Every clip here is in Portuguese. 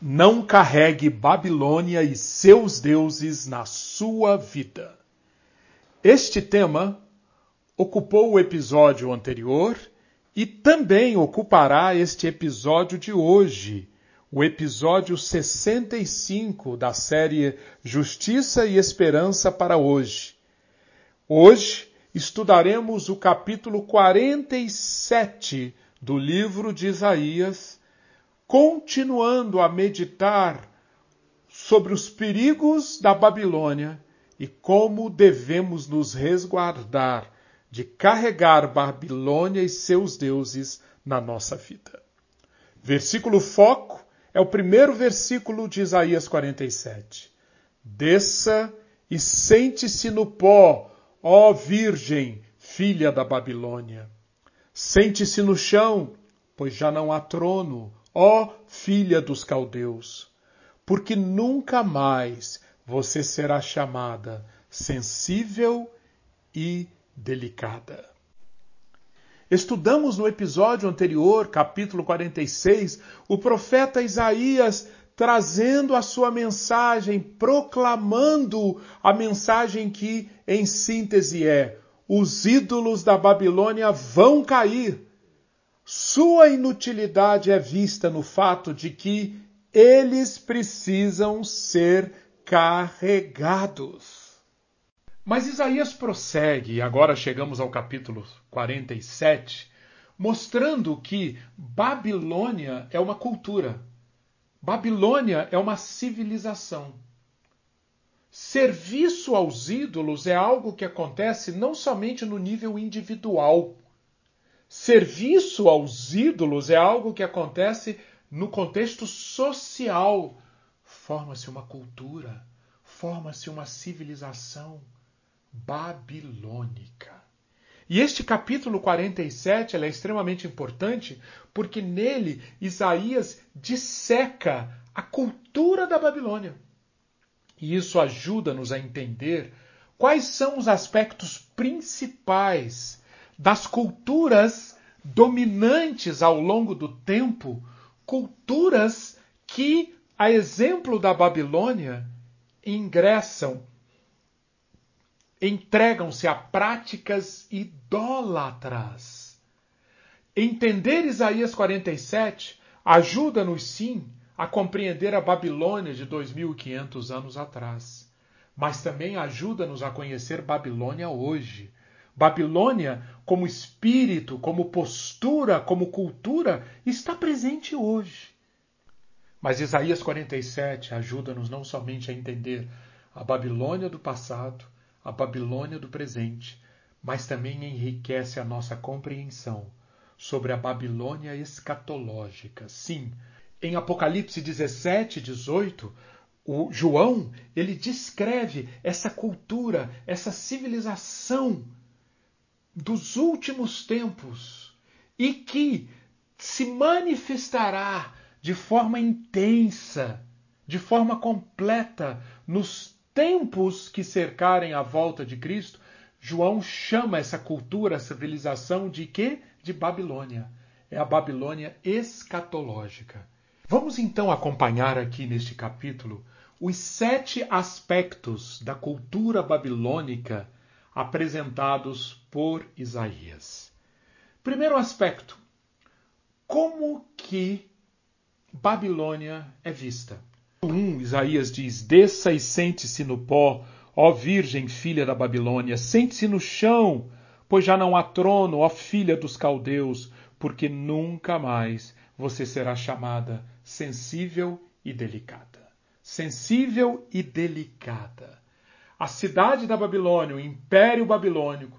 Não carregue Babilônia e seus deuses na sua vida. Este tema ocupou o episódio anterior e também ocupará este episódio de hoje, o episódio 65 da série Justiça e Esperança para hoje. Hoje estudaremos o capítulo 47 do livro de Isaías continuando a meditar sobre os perigos da Babilônia e como devemos nos resguardar de carregar Babilônia e seus deuses na nossa vida. Versículo foco é o primeiro versículo de Isaías 47. Desça e sente-se no pó, ó Virgem, filha da Babilônia. Sente-se no chão, pois já não há trono, ó filha dos caldeus, porque nunca mais você será chamada sensível e delicada. Estudamos no episódio anterior, capítulo 46, o profeta Isaías trazendo a sua mensagem, proclamando a mensagem que, em síntese, é: os ídolos da Babilônia vão cair sua inutilidade é vista no fato de que eles precisam ser carregados. Mas Isaías prossegue, e agora chegamos ao capítulo 47, mostrando que Babilônia é uma cultura. Babilônia é uma civilização. Serviço aos ídolos é algo que acontece não somente no nível individual, Serviço aos ídolos é algo que acontece no contexto social. Forma-se uma cultura, forma-se uma civilização babilônica. E este capítulo 47 é extremamente importante porque nele Isaías disseca a cultura da Babilônia. E isso ajuda-nos a entender quais são os aspectos principais das culturas dominantes ao longo do tempo, culturas que, a exemplo da Babilônia, ingressam, entregam-se a práticas idólatras. Entender Isaías 47 ajuda-nos sim a compreender a Babilônia de 2500 anos atrás, mas também ajuda-nos a conhecer Babilônia hoje Babilônia, como espírito, como postura, como cultura, está presente hoje. Mas Isaías 47 ajuda-nos não somente a entender a Babilônia do passado, a Babilônia do presente, mas também enriquece a nossa compreensão sobre a Babilônia escatológica. Sim, em Apocalipse 17, 18, o João, ele descreve essa cultura, essa civilização dos últimos tempos e que se manifestará de forma intensa, de forma completa, nos tempos que cercarem a volta de Cristo, João chama essa cultura, essa civilização de quê? De Babilônia. É a Babilônia escatológica. Vamos então acompanhar aqui neste capítulo os sete aspectos da cultura babilônica apresentados por Isaías. Primeiro aspecto: como que Babilônia é vista? 1, um, Isaías diz: Desça e sente-se no pó, ó Virgem filha da Babilônia, sente-se no chão, pois já não há trono, ó filha dos caldeus, porque nunca mais você será chamada sensível e delicada. Sensível e delicada a cidade da Babilônia, o Império Babilônico,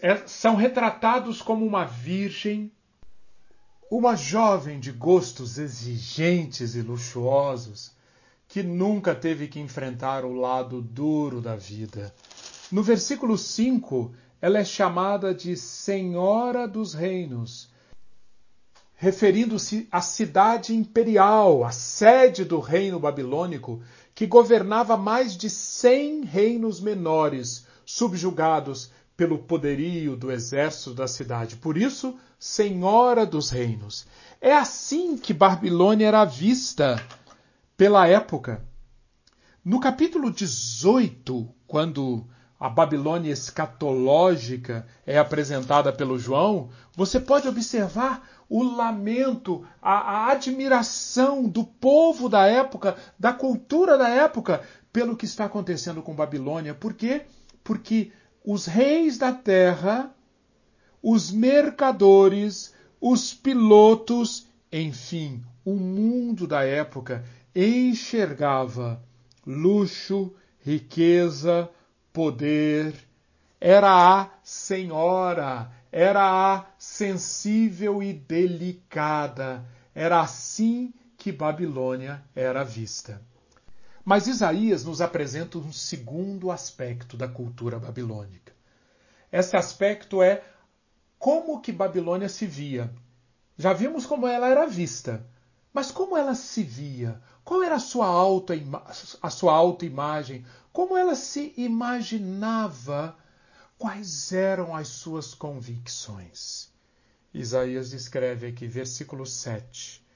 é, são retratados como uma virgem, uma jovem de gostos exigentes e luxuosos, que nunca teve que enfrentar o lado duro da vida. No versículo 5, ela é chamada de Senhora dos Reinos, referindo-se à cidade imperial, a sede do reino babilônico, que governava mais de cem reinos menores, subjugados pelo poderio do exército da cidade. Por isso, senhora dos reinos. É assim que Babilônia era vista pela época. No capítulo 18, quando a Babilônia escatológica é apresentada pelo João, você pode observar o lamento, a, a, admiração do povo da época, da cultura da época, pelo que está acontecendo com Babilônia. Por quê? Porque os reis da terra, os mercadores, os pilotos, enfim, o mundo da época enxergava luxo, riqueza, poder, era a senhora, era a sensível e delicada. Era assim que Babilônia era vista. Mas Isaías nos apresenta um segundo aspecto da cultura babilônica. Esse aspecto é como que Babilônia se via. Já vimos como ela era vista, mas como ela se via? Qual era a sua, auto, a sua? Como ela se imaginava? Quais eram as suas convicções? Isaías descreve aqui, versículo 7.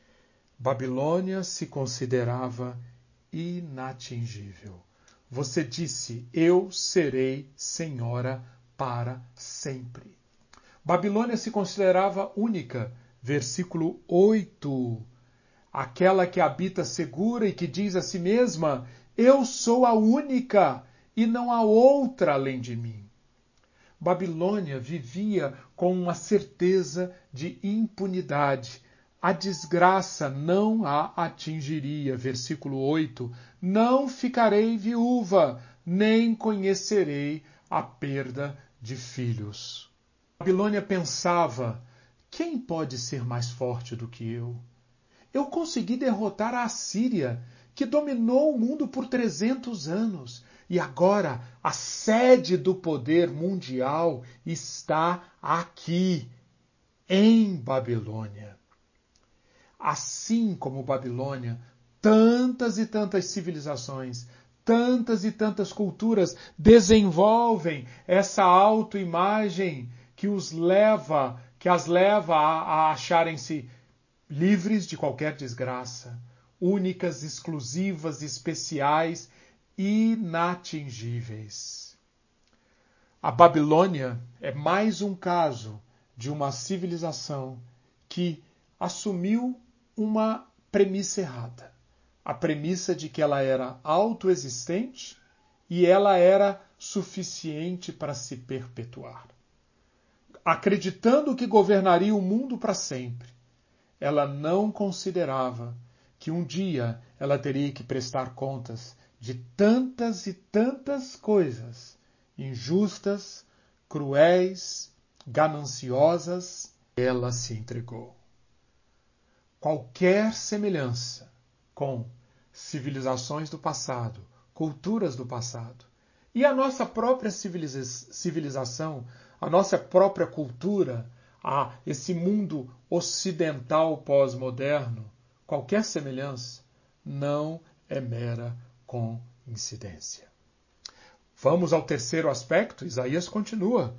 Babilônia se considerava inatingível. Você disse: Eu serei senhora para sempre. Babilônia se considerava única. Versículo 8 aquela que habita segura e que diz a si mesma: Eu sou a única e não há outra além de mim. Babilônia vivia com uma certeza de impunidade. A desgraça não a atingiria. Versículo 8: Não ficarei viúva, nem conhecerei a perda de filhos. Babilônia pensava: quem pode ser mais forte do que eu? eu consegui derrotar a Assíria, que dominou o mundo por 300 anos. E agora a sede do poder mundial está aqui, em Babilônia. Assim como Babilônia, tantas e tantas civilizações, tantas e tantas culturas desenvolvem essa autoimagem que os leva, que as leva a, a acharem-se livres de qualquer desgraça, únicas, exclusivas, especiais, inatingíveis. A Babilônia é mais um caso de uma civilização que assumiu uma premissa errada. A premissa de que ela era autoexistente e ela era suficiente para se perpetuar. Acreditando que governaria o mundo para sempre, ela não considerava que um dia ela teria que prestar contas de tantas e tantas coisas injustas, cruéis, gananciosas, ela se entregou. Qualquer semelhança com civilizações do passado, culturas do passado, e a nossa própria civilização, a nossa própria cultura, a esse mundo ocidental pós-moderno, qualquer semelhança não é mera coincidência. Vamos ao terceiro aspecto. Isaías continua.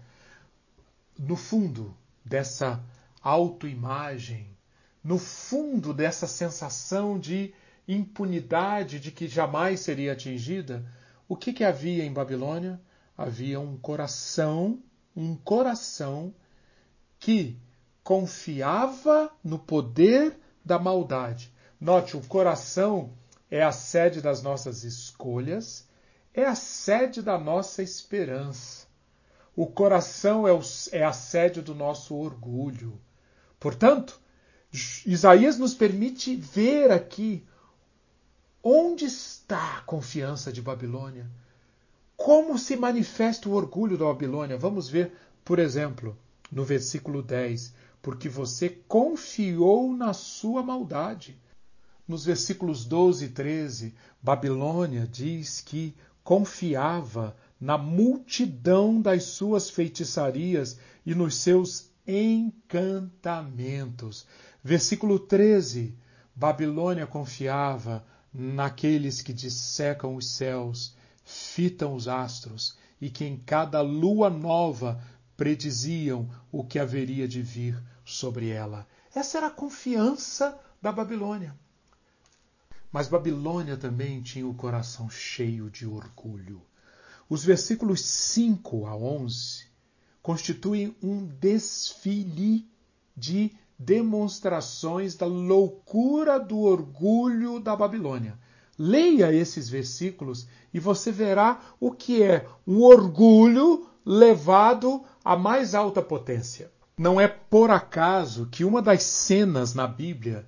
No fundo dessa autoimagem, no fundo dessa sensação de impunidade de que jamais seria atingida, o que, que havia em Babilônia? Havia um coração, um coração que confiava no poder da maldade. Note, o coração é a sede das nossas escolhas, é a sede da nossa esperança. O coração é, o, é a sede do nosso orgulho. Portanto, Isaías nos permite ver aqui onde está a confiança de Babilônia. Como se manifesta o orgulho da Babilônia? Vamos ver, por exemplo, no versículo 10, porque você confiou na sua maldade. Nos versículos 12 e 13, Babilônia diz que confiava na multidão das suas feitiçarias e nos seus encantamentos. Versículo 13, Babilônia confiava naqueles que dissecam os céus, fitam os astros e que em cada lua nova prediziam o que haveria de vir sobre ela. Essa era a confiança da Babilônia. Mas Babilônia também tinha o coração cheio de orgulho. Os versículos 5 a 11 constituem um desfile de demonstrações da loucura do orgulho da Babilônia. Leia esses versículos e você verá o que é um orgulho levado à mais alta potência. Não é por acaso que uma das cenas na Bíblia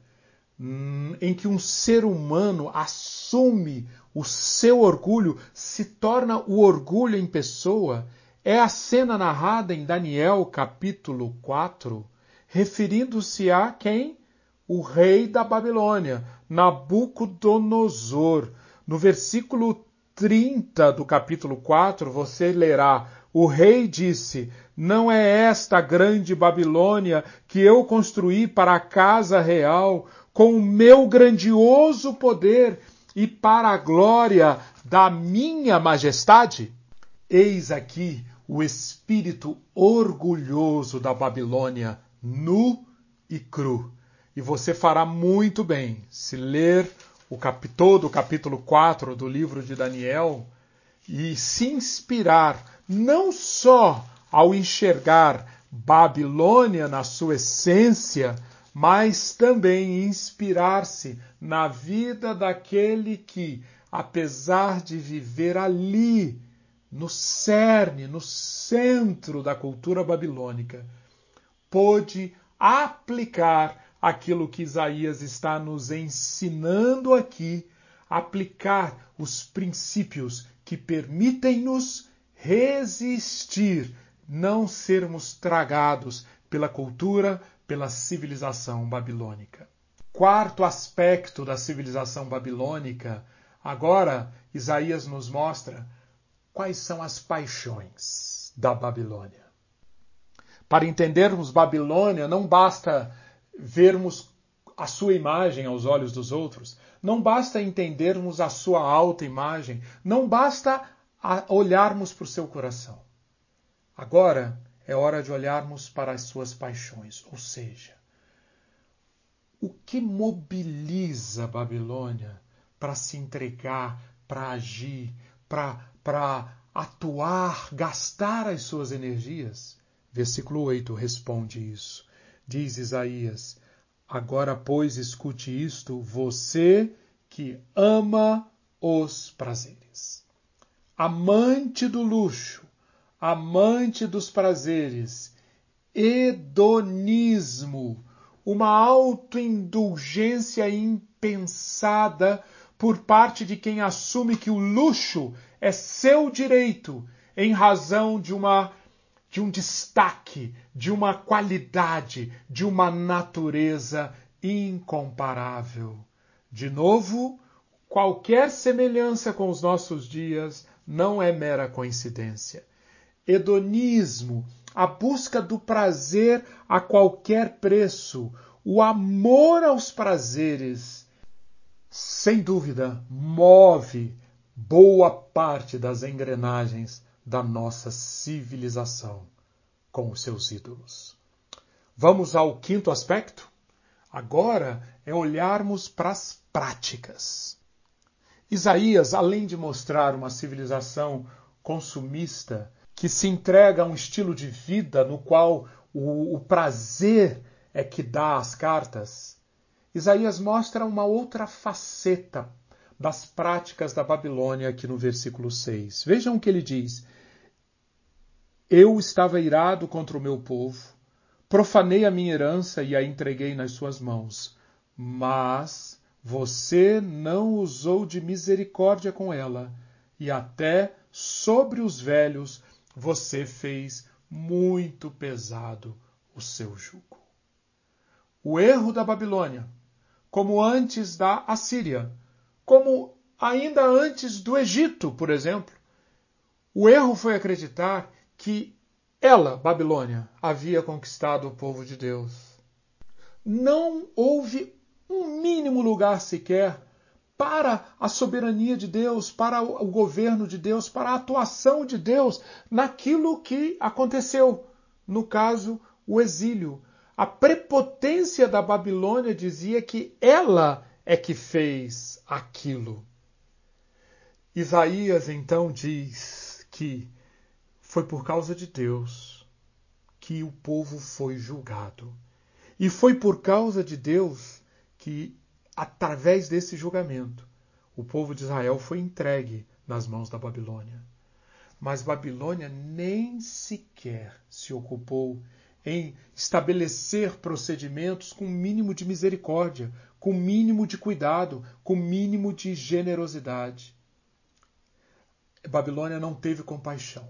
em que um ser humano assume o seu orgulho, se torna o orgulho em pessoa, é a cena narrada em Daniel capítulo 4, referindo-se a quem? O rei da Babilônia, Nabucodonosor. No versículo 30 do capítulo 4, você lerá: O rei disse: Não é esta grande Babilônia que eu construí para a casa real, com o meu grandioso poder e para a glória da minha majestade? Eis aqui o espírito orgulhoso da Babilônia nu e cru. E você fará muito bem se ler o cap todo o capítulo 4 do livro de Daniel e se inspirar não só ao enxergar Babilônia na sua essência, mas também inspirar-se na vida daquele que, apesar de viver ali, no cerne, no centro da cultura babilônica, pôde aplicar aquilo que Isaías está nos ensinando aqui, aplicar os princípios que permitem-nos resistir, não sermos tragados pela cultura, pela civilização babilônica. Quarto aspecto da civilização babilônica, agora Isaías nos mostra quais são as paixões da Babilônia. Para entendermos Babilônia, não basta vermos a sua imagem aos olhos dos outros, não basta entendermos a sua alta imagem, não basta olharmos para o seu coração. Agora é hora de olharmos para as suas paixões, ou seja, o que mobiliza a Babilônia para se entregar, para agir, para atuar, gastar as suas energias? Versículo 8 responde isso. Diz Isaías: Agora, pois, escute isto, você que ama os prazeres. Amante do luxo, amante dos prazeres, hedonismo, uma autoindulgência impensada por parte de quem assume que o luxo é seu direito em razão de uma de um destaque, de uma qualidade, de uma natureza incomparável. De novo, qualquer semelhança com os nossos dias não é mera coincidência. Hedonismo, a busca do prazer a qualquer preço, o amor aos prazeres, sem dúvida, move boa parte das engrenagens da nossa civilização com os seus ídolos. Vamos ao quinto aspecto? Agora é olharmos para as práticas. Isaías, além de mostrar uma civilização consumista que se entrega a um estilo de vida no qual o, o prazer é que dá as cartas, Isaías mostra uma outra faceta das práticas da Babilônia aqui no versículo 6. Vejam o que ele diz: eu estava irado contra o meu povo, profanei a minha herança e a entreguei nas suas mãos. Mas você não usou de misericórdia com ela, e até sobre os velhos você fez muito pesado o seu jugo. O erro da Babilônia, como antes da Assíria, como ainda antes do Egito, por exemplo, o erro foi acreditar que ela, Babilônia, havia conquistado o povo de Deus. Não houve um mínimo lugar sequer para a soberania de Deus, para o governo de Deus, para a atuação de Deus naquilo que aconteceu. No caso, o exílio. A prepotência da Babilônia dizia que ela é que fez aquilo. Isaías então diz que foi por causa de Deus que o povo foi julgado. E foi por causa de Deus que, através desse julgamento, o povo de Israel foi entregue nas mãos da Babilônia. Mas Babilônia nem sequer se ocupou em estabelecer procedimentos com mínimo de misericórdia, com mínimo de cuidado, com mínimo de generosidade. Babilônia não teve compaixão.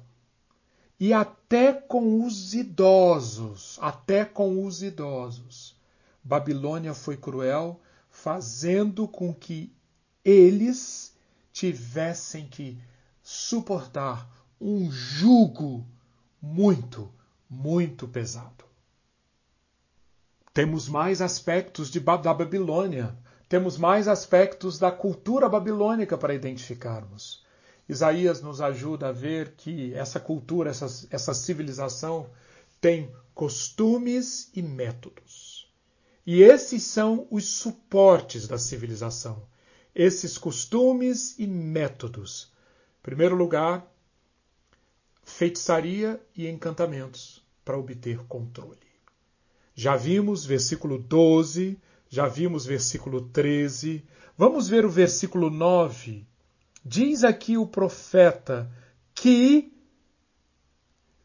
E até com os idosos, até com os idosos, Babilônia foi cruel, fazendo com que eles tivessem que suportar um jugo muito, muito pesado. Temos mais aspectos de, da Babilônia, temos mais aspectos da cultura babilônica para identificarmos. Isaías nos ajuda a ver que essa cultura, essa, essa civilização tem costumes e métodos. E esses são os suportes da civilização. Esses costumes e métodos. Em primeiro lugar, feitiçaria e encantamentos para obter controle. Já vimos versículo 12, já vimos versículo 13. Vamos ver o versículo 9 Diz aqui o profeta que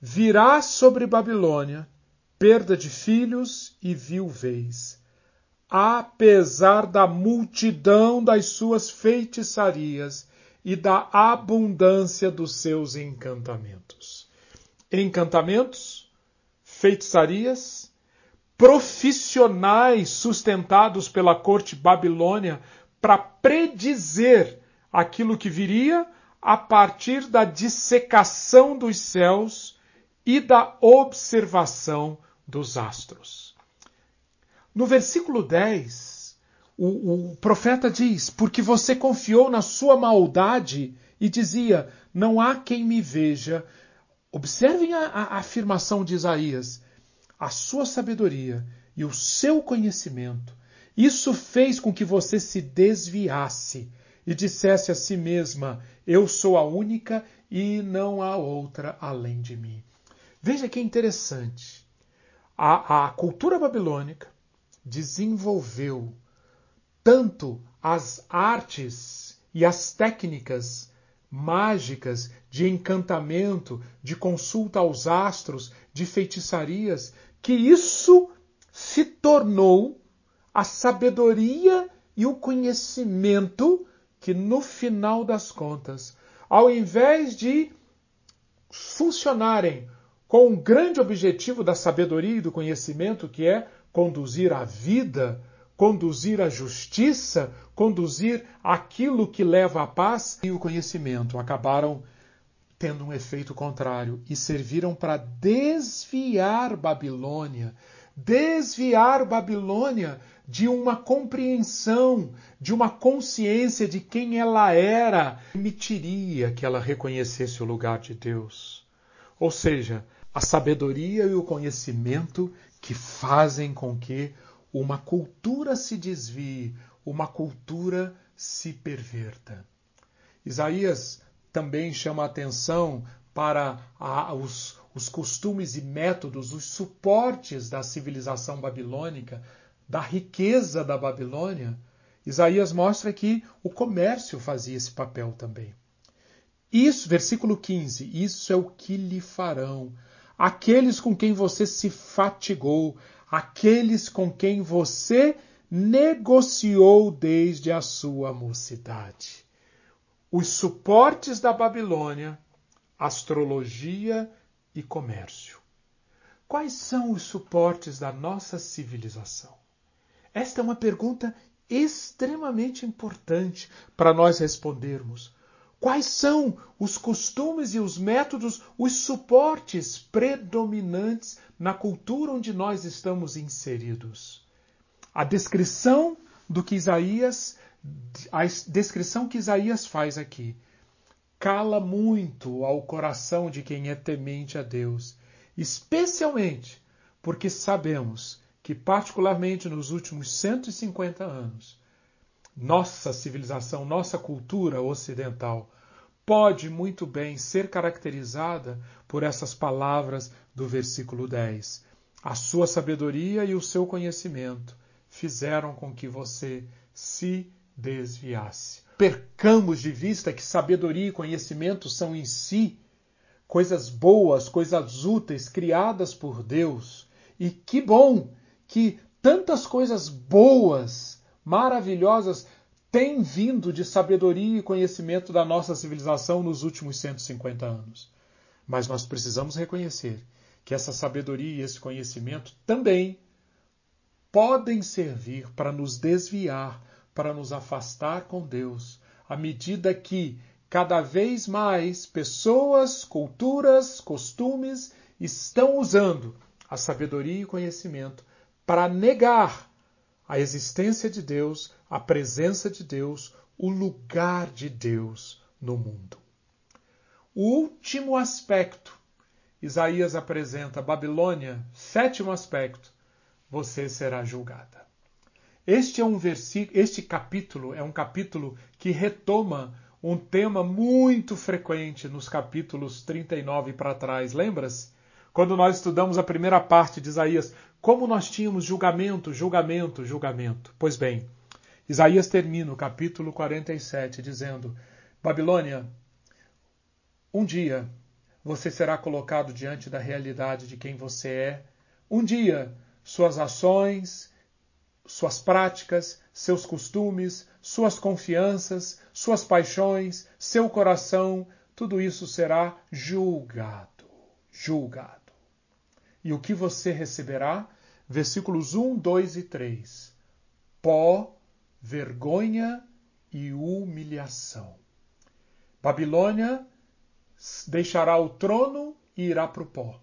virá sobre Babilônia perda de filhos e viuvez, apesar da multidão das suas feitiçarias e da abundância dos seus encantamentos. Encantamentos, feitiçarias, profissionais sustentados pela corte babilônia para predizer aquilo que viria a partir da dissecação dos céus e da observação dos astros. No versículo 10, o, o, profeta diz: Porque você confiou na sua maldade e dizia: Não há quem me veja. Observem a, a afirmação de Isaías: a sua sabedoria e o seu conhecimento. Isso fez com que você se desviasse e dissesse a si mesma: Eu sou a única e não há outra além de mim. Veja que interessante. A, a cultura babilônica desenvolveu tanto as artes e as técnicas mágicas de encantamento, de consulta aos astros, de feitiçarias, que isso se tornou a sabedoria e o conhecimento que no final das contas, ao invés de funcionarem com um grande objetivo da sabedoria e do conhecimento, que é conduzir a vida, conduzir a justiça, conduzir aquilo que leva à paz e o conhecimento, acabaram tendo um efeito contrário e serviram para desviar Babilônia, desviar Babilônia de uma compreensão, de uma consciência de quem ela era, permitiria que ela reconhecesse o lugar de Deus. Ou seja, a sabedoria e o conhecimento que fazem com que uma cultura se desvie, uma cultura se perverta. Isaías também chama a atenção para a, os, os costumes e métodos, os suportes da civilização babilônica da riqueza da Babilônia, Isaías mostra que o comércio fazia esse papel também. Isso, versículo 15, isso é o que lhe farão. Aqueles com quem você se fatigou, aqueles com quem você negociou desde a sua mocidade. Os suportes da Babilônia, astrologia e comércio. Quais são os suportes da nossa civilização? Esta é uma pergunta extremamente importante para nós respondermos. Quais são os costumes e os métodos, os suportes predominantes na cultura onde nós estamos inseridos? A descrição do que Isaías, a descrição que Isaías faz aqui, cala muito ao coração de quem é temente a Deus, especialmente porque sabemos que, particularmente nos últimos 150 anos, nossa civilização, nossa cultura ocidental, pode muito bem ser caracterizada por essas palavras do versículo 10. A sua sabedoria e o seu conhecimento fizeram com que você se desviasse. Percamos de vista que sabedoria e conhecimento são em si coisas boas, coisas úteis criadas por Deus. E que bom que tantas coisas boas, maravilhosas, têm vindo de sabedoria e conhecimento da nossa civilização nos últimos 150 anos. Mas nós precisamos reconhecer que essa sabedoria e esse conhecimento também podem servir para nos desviar, para nos afastar com Deus, à medida que cada vez mais pessoas, culturas, costumes estão usando a sabedoria e conhecimento para negar a existência de Deus, a presença de Deus, o lugar de Deus no mundo. O último aspecto, Isaías apresenta Babilônia, sétimo aspecto, você será julgada. Este é um versículo, este capítulo é um capítulo que retoma um tema muito frequente nos capítulos 39 para trás, lembra-se? Quando nós estudamos a primeira parte de Isaías, como nós tínhamos julgamento, julgamento, julgamento. Pois bem, Isaías termina o capítulo 47 dizendo: Babilônia, um dia você será colocado diante da realidade de quem você é. Um dia suas ações, suas práticas, seus costumes, suas confianças, suas paixões, seu coração, tudo isso será julgado. Julgado. E o que você receberá? Versículos 1, 2 e 3. Pó, vergonha e humilhação. Babilônia deixará o trono e irá para o pó.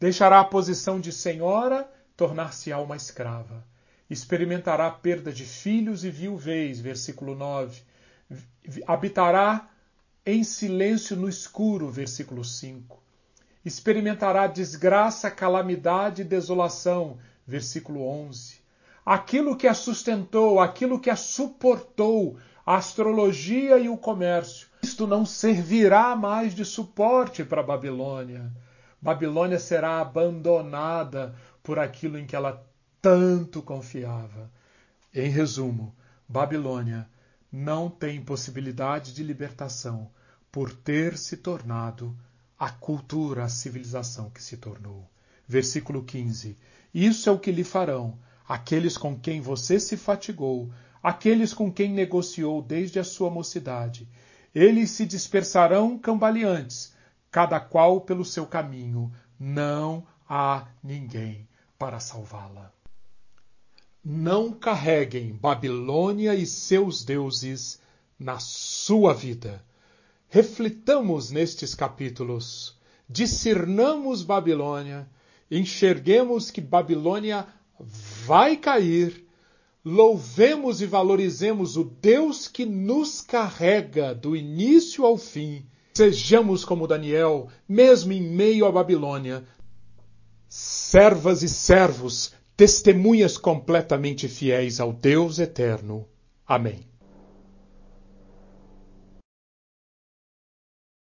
Deixará a posição de senhora, tornar-se-á uma escrava. Experimentará perda de filhos e viuvez, versículo 9. Habitará em silêncio no escuro, versículo 5 experimentará desgraça, calamidade e desolação. Versículo 11. Aquilo que a sustentou, aquilo que a suportou, a astrologia e o comércio, isto não servirá mais de suporte para Babilônia. Babilônia será abandonada por aquilo em que ela tanto confiava. Em resumo, Babilônia não tem possibilidade de libertação por ter se tornado a cultura, a civilização que se tornou. Versículo 15: Isso é o que lhe farão aqueles com quem você se fatigou, aqueles com quem negociou desde a sua mocidade. Eles se dispersarão cambaleantes, cada qual pelo seu caminho. Não há ninguém para salvá-la. Não carreguem Babilônia e seus deuses na sua vida reflitamos nestes capítulos, discernamos Babilônia, enxerguemos que Babilônia vai cair, louvemos e valorizemos o Deus que nos carrega do início ao fim. Sejamos como Daniel, mesmo em meio à Babilônia, servas e servos, testemunhas completamente fiéis ao Deus eterno. Amém.